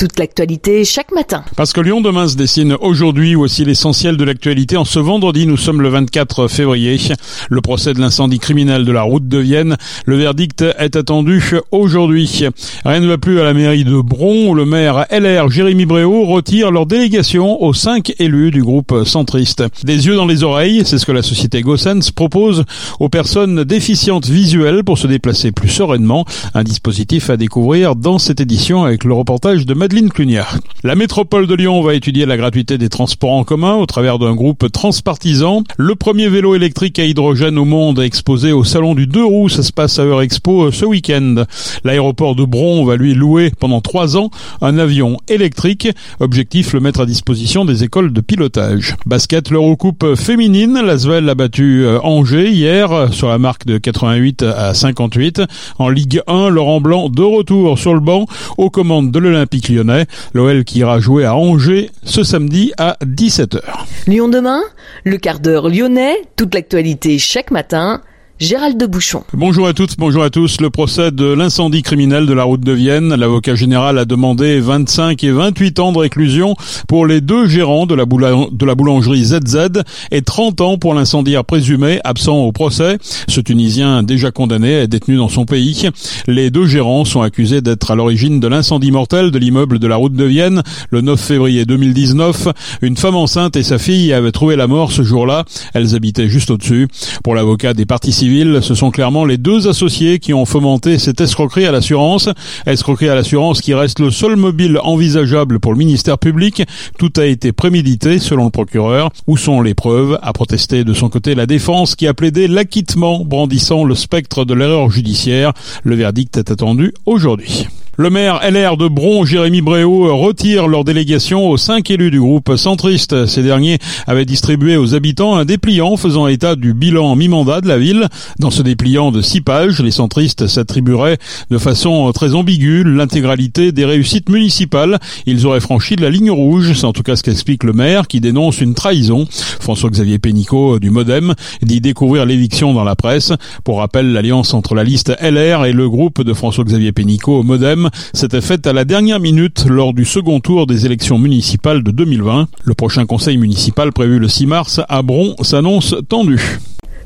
toute l'actualité chaque matin. Parce que Lyon demain se dessine aujourd'hui, aussi l'essentiel de l'actualité. En ce vendredi, nous sommes le 24 février. Le procès de l'incendie criminel de la route de Vienne. Le verdict est attendu aujourd'hui. Rien ne va plus à la mairie de Bron le maire LR Jérémy Bréau retire leur délégation aux cinq élus du groupe centriste. Des yeux dans les oreilles, c'est ce que la société Gossens propose aux personnes déficientes visuelles pour se déplacer plus sereinement. Un dispositif à découvrir dans cette édition avec le reportage de la métropole de Lyon va étudier la gratuité des transports en commun au travers d'un groupe transpartisan. Le premier vélo électrique à hydrogène au monde exposé au salon du deux roues. Ça se passe à Eurexpo euh, ce week-end. L'aéroport de Bron va lui louer pendant trois ans un avion électrique. Objectif, le mettre à disposition des écoles de pilotage. Basket, l'Eurocoupe féminine. L'Asvel a battu euh, Angers hier sur la marque de 88 à 58. En Ligue 1, Laurent Blanc de retour sur le banc aux commandes de l'Olympique Lyon L'OL qui ira jouer à Angers ce samedi à 17h. Lyon demain, le quart d'heure lyonnais, toute l'actualité chaque matin Gérald de Bouchon. Bonjour à toutes, bonjour à tous. Le procès de l'incendie criminel de la route de Vienne. L'avocat général a demandé 25 et 28 ans de réclusion pour les deux gérants de la, boulangerie ZZ et 30 ans pour l'incendiaire présumé absent au procès. Ce Tunisien déjà condamné est détenu dans son pays. Les deux gérants sont accusés d'être à l'origine de l'incendie mortel de l'immeuble de la route de Vienne le 9 février 2019. Une femme enceinte et sa fille avaient trouvé la mort ce jour-là. Elles habitaient juste au-dessus. Pour l'avocat des parties civiles, ce sont clairement les deux associés qui ont fomenté cette escroquerie à l'assurance. Escroquerie à l'assurance qui reste le seul mobile envisageable pour le ministère public. Tout a été prémédité selon le procureur. Où sont les preuves? A protesté de son côté la défense qui a plaidé l'acquittement brandissant le spectre de l'erreur judiciaire. Le verdict est attendu aujourd'hui. Le maire LR de Bron, Jérémy Bréau, retire leur délégation aux cinq élus du groupe centriste. Ces derniers avaient distribué aux habitants un dépliant faisant état du bilan mi-mandat de la ville. Dans ce dépliant de six pages, les centristes s'attribueraient de façon très ambiguë l'intégralité des réussites municipales. Ils auraient franchi de la ligne rouge, c'est en tout cas ce qu'explique le maire qui dénonce une trahison. François-Xavier Pénicaud du Modem dit découvrir l'éviction dans la presse. Pour rappel, l'alliance entre la liste LR et le groupe de François-Xavier Pénicaud au Modem s'était faite à la dernière minute lors du second tour des élections municipales de 2020. Le prochain conseil municipal prévu le 6 mars à Bron s'annonce tendu.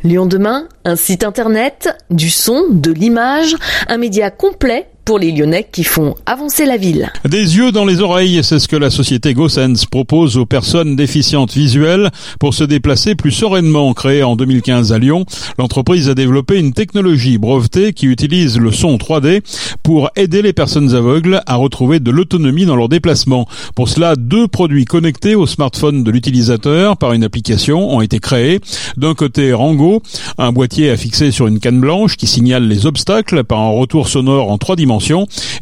Lyon demain, un site internet, du son, de l'image, un média complet pour les Lyonnais qui font avancer la ville. Des yeux dans les oreilles, c'est ce que la société Gossens propose aux personnes déficientes visuelles pour se déplacer plus sereinement. Créée en 2015 à Lyon, l'entreprise a développé une technologie brevetée qui utilise le son 3D pour aider les personnes aveugles à retrouver de l'autonomie dans leurs déplacements. Pour cela, deux produits connectés au smartphone de l'utilisateur par une application ont été créés. D'un côté, Rango, un boîtier fixer sur une canne blanche qui signale les obstacles par un retour sonore en trois dimensions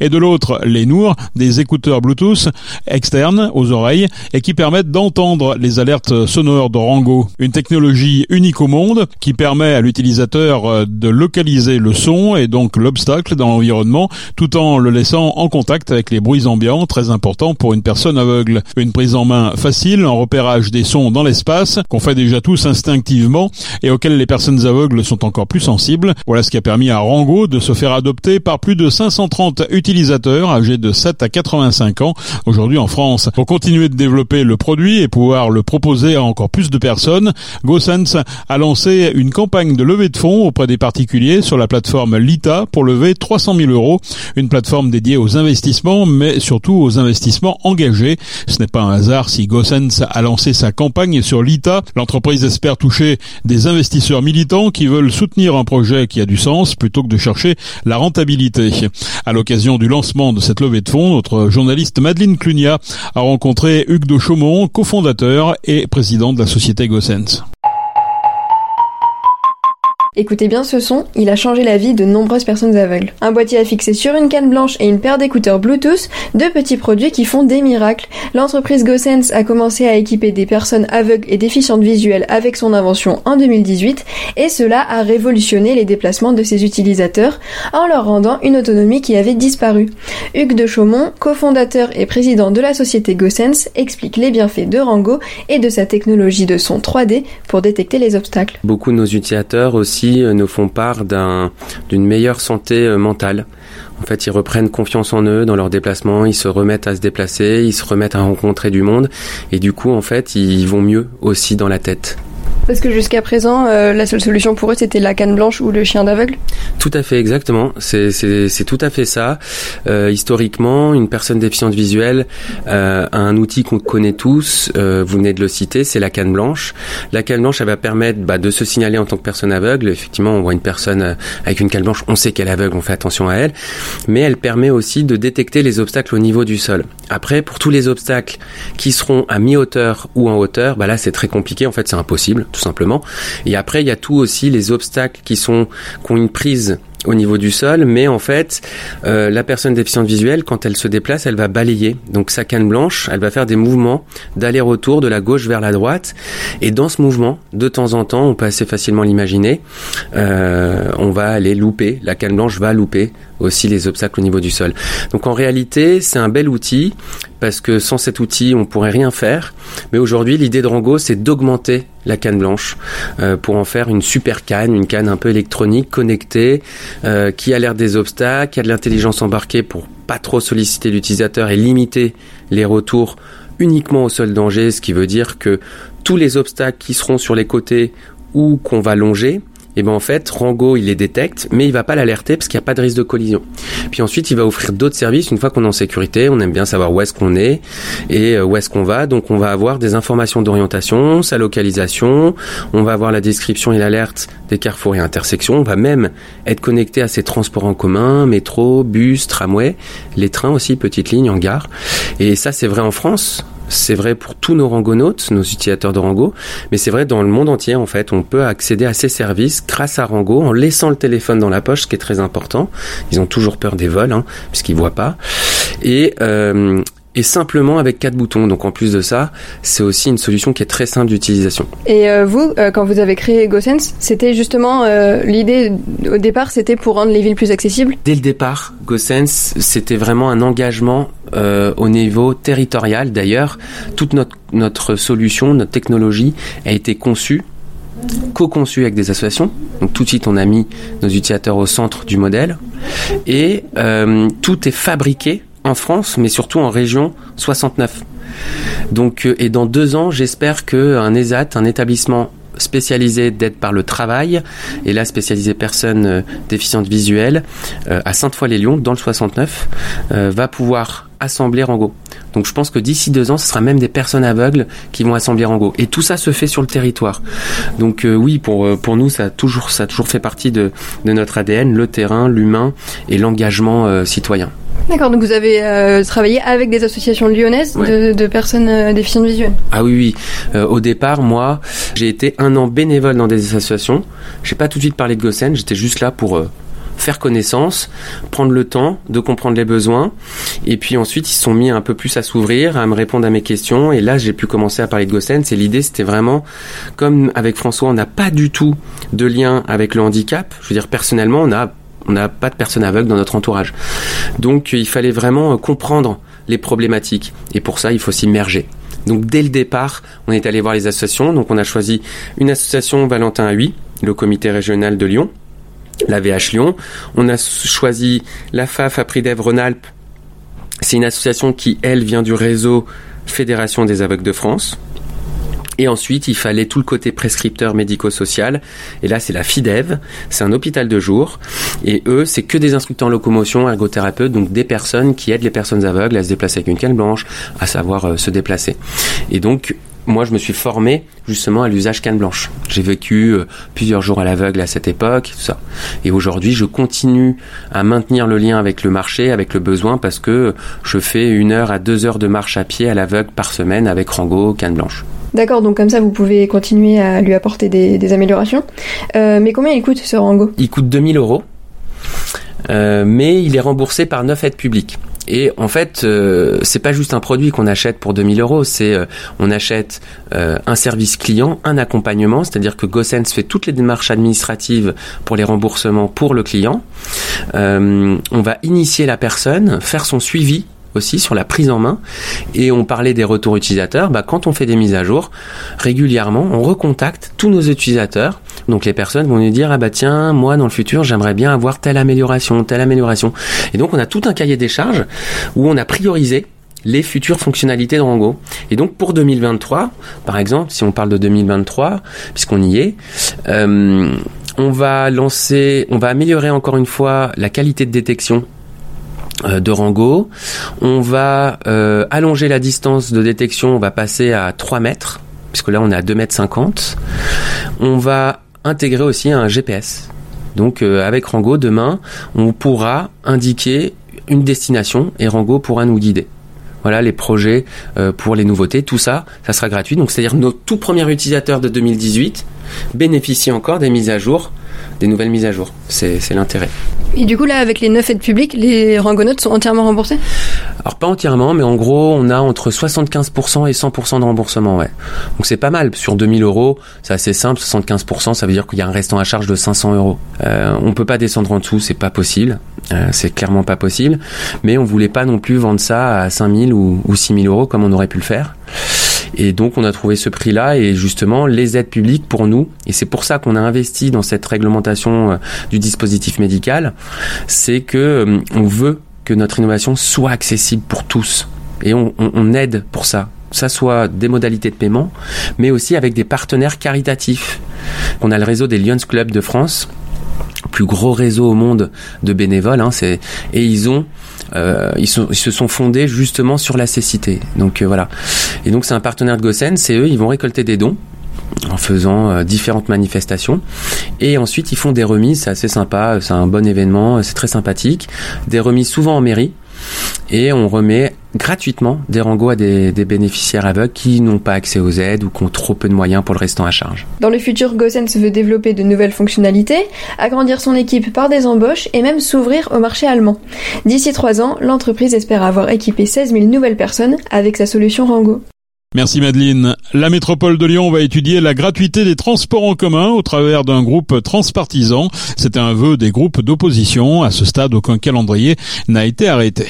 et de l'autre les Nour, des écouteurs Bluetooth externes aux oreilles et qui permettent d'entendre les alertes sonores de Rango. Une technologie unique au monde qui permet à l'utilisateur euh, de localiser le son et donc l'obstacle dans l'environnement tout en le laissant en contact avec les bruits ambiants, très important pour une personne aveugle. Une prise en main facile en repérage des sons dans l'espace qu'on fait déjà tous instinctivement et auxquels les personnes aveugles sont encore plus sensibles. Voilà ce qui a permis à Rango de se faire adopter par plus de 500 130 utilisateurs âgés de 7 à 85 ans aujourd'hui en France. Pour continuer de développer le produit et pouvoir le proposer à encore plus de personnes, GoSense a lancé une campagne de levée de fonds auprès des particuliers sur la plateforme Lita pour lever 300 000 euros. Une plateforme dédiée aux investissements, mais surtout aux investissements engagés. Ce n'est pas un hasard si GoSense a lancé sa campagne sur Lita. L'entreprise espère toucher des investisseurs militants qui veulent soutenir un projet qui a du sens plutôt que de chercher la rentabilité. À l'occasion du lancement de cette levée de fonds, notre journaliste Madeleine Clunia a rencontré Hugues de Chaumont, cofondateur et président de la société Gossens. Écoutez bien ce son, il a changé la vie de nombreuses personnes aveugles. Un boîtier à fixer sur une canne blanche et une paire d'écouteurs Bluetooth, deux petits produits qui font des miracles. L'entreprise GoSense a commencé à équiper des personnes aveugles et déficientes visuelles avec son invention en 2018 et cela a révolutionné les déplacements de ses utilisateurs en leur rendant une autonomie qui avait disparu. Hugues de Chaumont, cofondateur et président de la société GoSense, explique les bienfaits de Rango et de sa technologie de son 3D pour détecter les obstacles. Beaucoup de nos utilisateurs aussi outils nous font part d'une meilleure santé mentale. En fait, ils reprennent confiance en eux dans leurs déplacements, ils se remettent à se déplacer, ils se remettent à rencontrer du monde, et du coup, en fait, ils vont mieux aussi dans la tête. Parce que jusqu'à présent, euh, la seule solution pour eux, c'était la canne blanche ou le chien d'aveugle Tout à fait, exactement. C'est tout à fait ça. Euh, historiquement, une personne déficiente visuelle euh, a un outil qu'on connaît tous, euh, vous venez de le citer, c'est la canne blanche. La canne blanche, elle va permettre bah, de se signaler en tant que personne aveugle. Effectivement, on voit une personne euh, avec une canne blanche, on sait qu'elle est aveugle, on fait attention à elle. Mais elle permet aussi de détecter les obstacles au niveau du sol. Après, pour tous les obstacles qui seront à mi-hauteur ou en hauteur, bah là, c'est très compliqué. En fait, c'est impossible tout simplement. Et après, il y a tout aussi les obstacles qui sont qui ont une prise au niveau du sol, mais en fait, euh, la personne déficiente visuelle, quand elle se déplace, elle va balayer. Donc sa canne blanche, elle va faire des mouvements d'aller-retour de la gauche vers la droite. Et dans ce mouvement, de temps en temps, on peut assez facilement l'imaginer, euh, on va aller louper, la canne blanche va louper aussi les obstacles au niveau du sol. Donc en réalité, c'est un bel outil parce que sans cet outil, on pourrait rien faire. Mais aujourd'hui, l'idée de Rango, c'est d'augmenter la canne blanche euh, pour en faire une super canne, une canne un peu électronique, connectée, euh, qui a l'air des obstacles, qui a de l'intelligence embarquée pour pas trop solliciter l'utilisateur et limiter les retours uniquement au seul danger, ce qui veut dire que tous les obstacles qui seront sur les côtés ou qu'on va longer, et ben en fait Rango il les détecte mais il va pas l'alerter parce qu'il n'y a pas de risque de collision. Puis ensuite il va offrir d'autres services une fois qu'on est en sécurité, on aime bien savoir où est-ce qu'on est et euh, où est-ce qu'on va. Donc on va avoir des informations d'orientation, sa localisation, on va avoir la description et l'alerte des carrefours et intersections, on va même être connecté à ces transports en commun, métro, bus, tramway, les trains aussi, petites lignes en gare. Et ça c'est vrai en France, c'est vrai pour tous nos rangonautes, nos utilisateurs de Rango, mais c'est vrai dans le monde entier en fait. On peut accéder à ces services grâce à Rango en laissant le téléphone dans la poche, ce qui est très important. Ils ont toujours peur des vols, hein, puisqu'ils voient pas. Et euh, et simplement avec quatre boutons. Donc en plus de ça, c'est aussi une solution qui est très simple d'utilisation. Et euh, vous, euh, quand vous avez créé GoSense, c'était justement euh, l'idée au départ, c'était pour rendre les villes plus accessibles? Dès le départ, GoSense, c'était vraiment un engagement au niveau territorial. D'ailleurs, toute notre, notre solution, notre technologie a été conçue co-conçue avec des associations. Donc tout de suite, on a mis nos utilisateurs au centre du modèle. Et tout est fabriqué en France, mais surtout en région 69. Donc, euh, et dans deux ans, j'espère qu'un ESAT, un établissement spécialisé d'aide par le travail, et là spécialisé personnes euh, déficientes visuelles, euh, à Sainte-Foy-les-Lyons, dans le 69, va pouvoir assembler Rango. Donc je pense que d'ici deux ans, ce sera même des personnes aveugles qui vont assembler Rango. Et tout ça se fait sur le territoire. Donc oui, pour, pour nous, ça a, toujours, ça a toujours fait partie de, de notre ADN, le terrain, l'humain et l'engagement citoyen. D'accord, donc vous avez euh, travaillé avec des associations lyonnaises de, personnes euh, déficientes visuelles. Ah oui, oui. Euh, au départ, moi, j'ai été un an bénévole dans des associations. J'ai pas tout de suite parlé de Gossen, j'étais juste là pour faire connaissance, prendre le temps de comprendre les besoins. Et puis ensuite, ils se sont mis un peu plus à s'ouvrir, à me répondre à mes questions. Et là, j'ai pu commencer à parler de Gossen. C'est l'idée, c'était vraiment, comme avec François, on n'a pas du tout de lien avec le handicap. Je veux dire, personnellement, on a on n'a pas de personnes aveugles dans notre entourage. Donc il fallait vraiment euh, comprendre les problématiques. Et pour ça, il faut s'immerger. Donc dès le départ, on est allé voir les associations. Donc on a choisi une association Valentin à le comité régional de Lyon, la VH Lyon. On a choisi la FAF Apridev Rhône-Alpes. C'est une association qui, elle, vient du réseau Fédération des aveugles de France. Et ensuite, il fallait tout le côté prescripteur médico-social. Et là, c'est la FIDEV, c'est un hôpital de jour. Et eux, c'est que des instructeurs en locomotion, ergothérapeutes, donc des personnes qui aident les personnes aveugles à se déplacer avec une canne blanche, à savoir euh, se déplacer. Et donc, moi, je me suis formé justement à l'usage canne blanche. J'ai vécu euh, plusieurs jours à l'aveugle à cette époque, tout ça. Et aujourd'hui, je continue à maintenir le lien avec le marché, avec le besoin, parce que je fais une heure à deux heures de marche à pied à l'aveugle par semaine avec Rango, canne blanche. D'accord, donc comme ça, vous pouvez continuer à lui apporter des, améliorations. Euh, mais combien il coûte ce Rango? Il coûte 2000 euros, euh, mais il est remboursé par neuf aides publiques. Et en fait, euh, c'est pas juste un produit qu'on achète pour 2000 euros, c'est euh, on achète euh, un service client, un accompagnement, c'est-à-dire que GoSense fait toutes les démarches administratives pour les remboursements pour le client. on va initier la personne, faire son suivi aussi sur la prise en main. Et on parlait des retours utilisateurs. Bah, quand on fait des mises à jour, régulièrement, on recontacte tous nos utilisateurs. Donc les personnes vont nous dire ah bah tiens moi dans le futur j'aimerais bien avoir telle amélioration, telle amélioration. Et donc on a tout un cahier des charges où on a priorisé les futures fonctionnalités de Rango. Et donc pour 2023, par exemple, si on parle de 2023, puisqu'on y est, euh, on va lancer, on va améliorer encore une fois la qualité de détection de Rango. On va euh, allonger la distance de détection, on va passer à 3 mètres, puisque là on est à 2 mètres 50. On va intégrer aussi un GPS. Donc avec Rango, demain, on pourra indiquer une destination et Rango pourra nous guider voilà les projets euh, pour les nouveautés, tout ça, ça sera gratuit. Donc c'est-à-dire nos tout premiers utilisateurs de 2018 bénéficient encore des mises à jour, des nouvelles mises à jour. C'est l'intérêt. Et du coup là, avec les neuf aides publiques, les rangonautes sont entièrement remboursés? Alors pas entièrement, mais en gros, on a entre 75% et 100% de remboursement, ouais. Donc c'est pas mal. Sur 2000 euros, c'est assez simple. 75%, ça veut dire qu'il y a un restant à charge de 500 euros. Euh, on peut pas descendre en dessous, c'est pas possible. Euh, c'est clairement pas possible. Mais on voulait pas non plus vendre ça à 5000 ou, ou 6000 euros comme on aurait pu le faire. Et donc on a trouvé ce prix-là et justement les aides publiques pour nous, et c'est pour ça qu'on a investi dans cette réglementation euh, du dispositif médical, c'est que euh, on veut que notre innovation soit accessible pour tous. Et on, on aide pour ça que ça soit des modalités de paiement, mais aussi avec des partenaires caritatifs. On a le réseau des Lions Club de France, plus gros réseau au monde de bénévoles, hein, et ils ont euh, ils, se sont fondés justement sur la cécité. Donc euh, voilà. Et donc c'est un partenaire de Gossen, c'est eux, ils vont récolter des dons en faisant euh, différentes manifestations. Et ensuite, ils font des remises, c'est assez sympa, c'est un bon événement, c'est très sympathique. Des remises souvent en mairie. Et on remet gratuitement des rangos à des, bénéficiaires aveugles qui n'ont pas accès aux aides ou qui ont trop peu de moyens pour le restant à charge. Dans le futur, se veut développer de nouvelles fonctionnalités, agrandir son équipe par des embauches et même s'ouvrir au marché allemand. D'ici trois ans, l'entreprise espère avoir équipé 16 000 nouvelles personnes avec sa solution Rango. Merci Madeleine. La métropole de Lyon va étudier la gratuité des transports en commun au travers d'un groupe transpartisan. C'était un vœu des groupes d'opposition. À ce stade, aucun calendrier n'a été arrêté.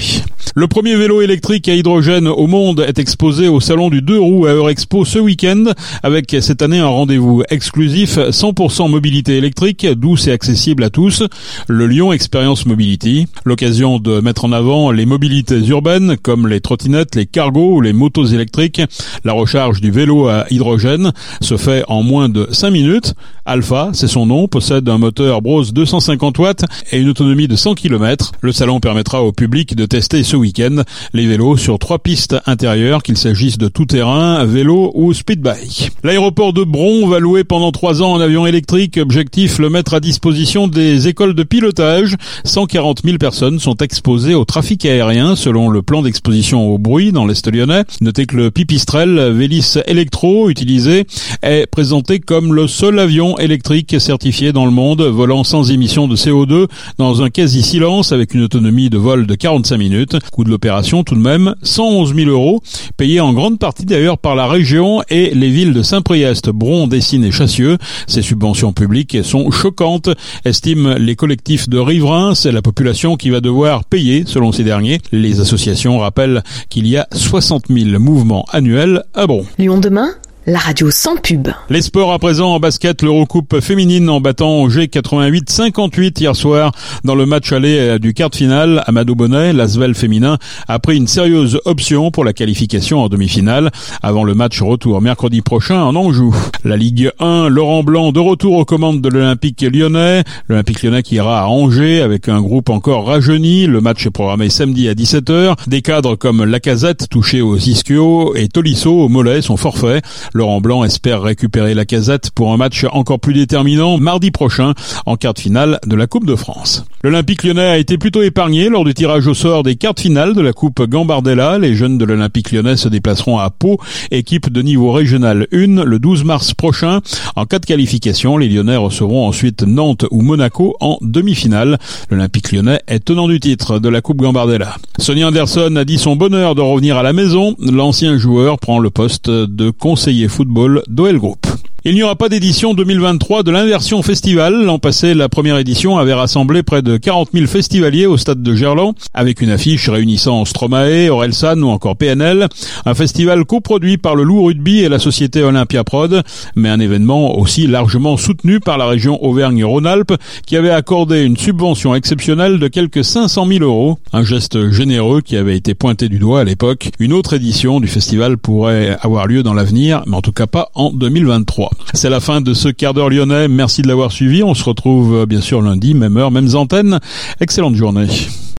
Le premier vélo électrique à hydrogène au monde est exposé au salon du 2 roues à Eurexpo ce week-end avec cette année un rendez-vous exclusif 100% mobilité électrique, douce et accessible à tous. Le Lyon Experience Mobility, l'occasion de mettre en avant les mobilités urbaines comme les trottinettes, les cargos ou les motos électriques. La recharge du vélo à hydrogène se fait en moins de 5 minutes. Alpha, c'est son nom, possède un moteur Brose 250 watts et une autonomie de 100 km. Le salon permettra au public de tester ce week-end les vélos sur trois pistes intérieures, qu'il s'agisse de tout-terrain, vélo ou speedbike. L'aéroport de Bron va louer pendant trois ans un avion électrique. Objectif, le mettre à disposition des écoles de pilotage. 140 000 personnes sont exposées au trafic aérien selon le plan d'exposition au bruit dans l'Est lyonnais. Notez que le Pipistrel Vélis Electro utilisé est présenté comme le seul avion électrique certifié dans le monde volant sans émission de CO2 dans un quasi-silence avec une autonomie de vol de 45 minutes. Coût de l'opération tout de même 111 000 euros, payé en grande partie d'ailleurs par la région et les villes de Saint-Priest, Bron, Dessines et Chassieux. Ces subventions publiques sont choquantes, estiment les collectifs de riverains. C'est la population qui va devoir payer selon ces derniers. Les associations rappellent qu'il y a 60 000 mouvements annuels à Bron. Lyon demain? La radio sans pub. Les sports à présent en basket, l'Eurocoupe féminine en battant G 88-58 hier soir dans le match aller du quart de finale. Amadou Bonnet, l'Asvel féminin, a pris une sérieuse option pour la qualification en demi-finale avant le match retour mercredi prochain en Anjou. La Ligue 1, Laurent Blanc de retour aux commandes de l'Olympique lyonnais. L'Olympique lyonnais qui ira à Angers avec un groupe encore rajeuni. Le match est programmé samedi à 17h. Des cadres comme Lacazette touché au ischio et Tolisso au mollet sont forfaits. Laurent Blanc espère récupérer la casette pour un match encore plus déterminant mardi prochain en quart de finale de la Coupe de France. L'Olympique lyonnais a été plutôt épargné lors du tirage au sort des quarts de finale de la Coupe Gambardella. Les jeunes de l'Olympique lyonnais se déplaceront à Pau, équipe de niveau régional 1, le 12 mars prochain. En cas de qualification, les Lyonnais recevront ensuite Nantes ou Monaco en demi-finale. L'Olympique lyonnais est tenant du titre de la Coupe Gambardella. Sonny Anderson a dit son bonheur de revenir à la maison. L'ancien joueur prend le poste de conseiller football d'OL Group. Il n'y aura pas d'édition 2023 de l'Inversion Festival. L'an passé, la première édition avait rassemblé près de 40 000 festivaliers au stade de Gerland, avec une affiche réunissant Stromae, Orelsan ou encore PNL. Un festival coproduit par le Loup Rugby et la société Olympia Prod, mais un événement aussi largement soutenu par la région Auvergne-Rhône-Alpes, qui avait accordé une subvention exceptionnelle de quelques 500 000 euros. Un geste généreux qui avait été pointé du doigt à l'époque. Une autre édition du festival pourrait avoir lieu dans l'avenir, mais en tout cas pas en 2023. C'est la fin de ce quart d'heure lyonnais. Merci de l'avoir suivi. On se retrouve euh, bien sûr lundi, même heure, mêmes antennes. Excellente journée.